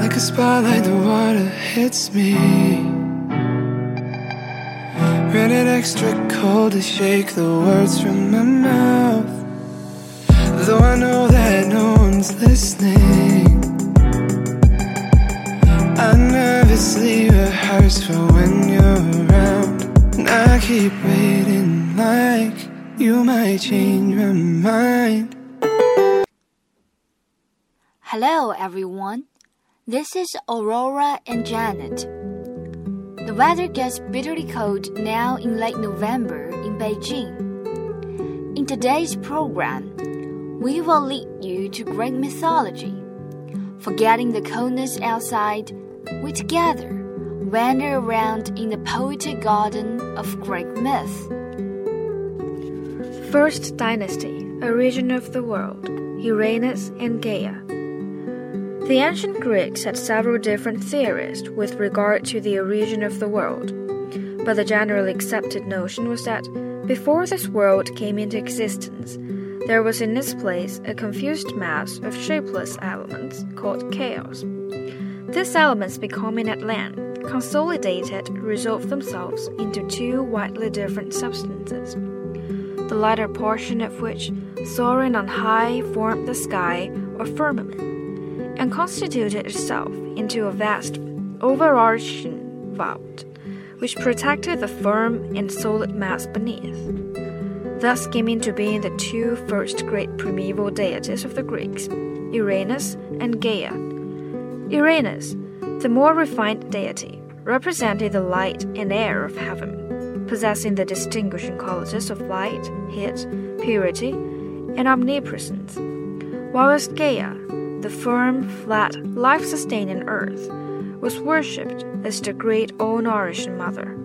Like a spotlight, the water hits me. Rated extra cold to shake the words from my mouth. Though I know that no one's listening. I nervously rehearse for when you're around. And I keep waiting like you might change my mind. Hello, everyone. This is Aurora and Janet. The weather gets bitterly cold now in late November in Beijing. In today's program, we will lead you to Greek mythology. Forgetting the coldness outside, we together wander around in the poetic garden of Greek myth. First Dynasty, origin of the world, Uranus and Gaia. The ancient Greeks had several different theories with regard to the origin of the world, but the generally accepted notion was that before this world came into existence, there was in its place a confused mass of shapeless elements called chaos. These elements becoming at length consolidated resolved themselves into two widely different substances, the latter portion of which, soaring on high, formed the sky or firmament and constituted itself into a vast, overarching vault, which protected the firm and solid mass beneath. Thus came into being the two first great primeval deities of the Greeks, Uranus and Gaia. Uranus, the more refined deity, represented the light and air of heaven, possessing the distinguishing qualities of light, heat, purity, and omnipresence, whilst Gaia, the firm, flat, life sustaining earth, was worshipped as the great all nourishing mother.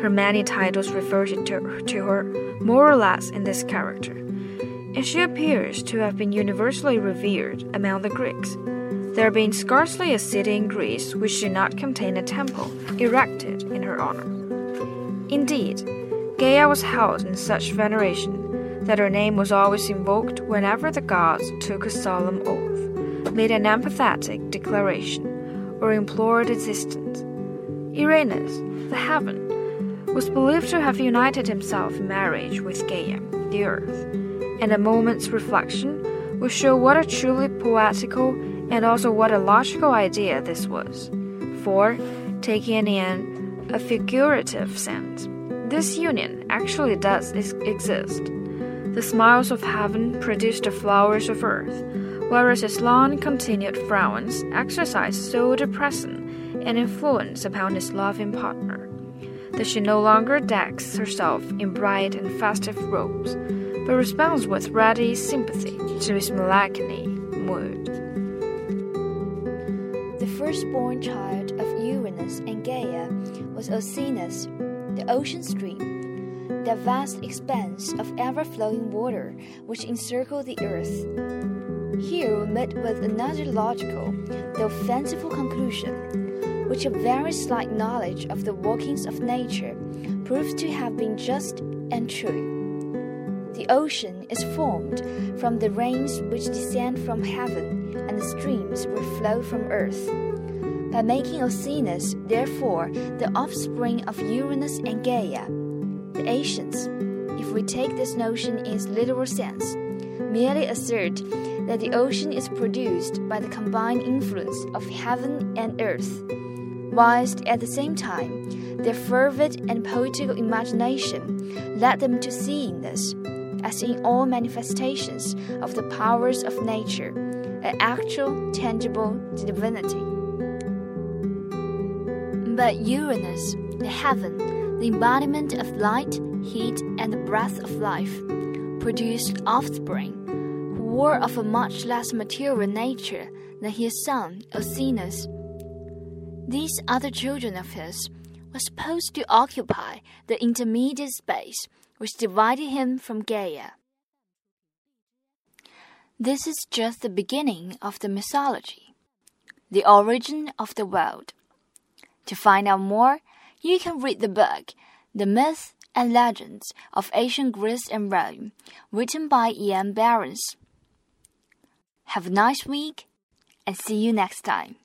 Her many titles refer to, to her more or less in this character, and she appears to have been universally revered among the Greeks, there being scarcely a city in Greece which did not contain a temple erected in her honor. Indeed, Gaia was held in such veneration that her name was always invoked whenever the gods took a solemn oath, made an emphatic declaration, or implored existence. Uranus, the heaven, was believed to have united himself in marriage with Gaia, the earth, and a moment's reflection will show what a truly poetical and also what a logical idea this was. For, taking in a figurative sense, this union actually does exist. The smiles of heaven produce the flowers of earth, whereas his long continued frowns exercise so depressing an influence upon his loving partner that she no longer decks herself in bright and festive robes, but responds with ready sympathy to his melancholy mood. The firstborn child of Uranus and Gaia was Oceanus, the ocean stream, that vast expanse of ever flowing water which encircled the earth. Here we meet with another logical, though fanciful conclusion which a very slight knowledge of the workings of nature proves to have been just and true. The ocean is formed from the rains which descend from heaven and the streams which flow from earth. By making Oceanus, therefore, the offspring of Uranus and Gaia, the ancients, if we take this notion in its literal sense, merely assert that the ocean is produced by the combined influence of heaven and earth whilst at the same time their fervid and poetical imagination led them to seeing this, as in all manifestations of the powers of nature, an actual, tangible divinity. But Uranus, the heaven, the embodiment of light, heat, and the breath of life, produced offspring who were of a much less material nature than his son, Oceanus these other children of his were supposed to occupy the intermediate space which divided him from Gaia. This is just the beginning of the mythology, the origin of the world. To find out more, you can read the book, The Myths and Legends of Ancient Greece and Rome, written by Ian Berens. Have a nice week and see you next time.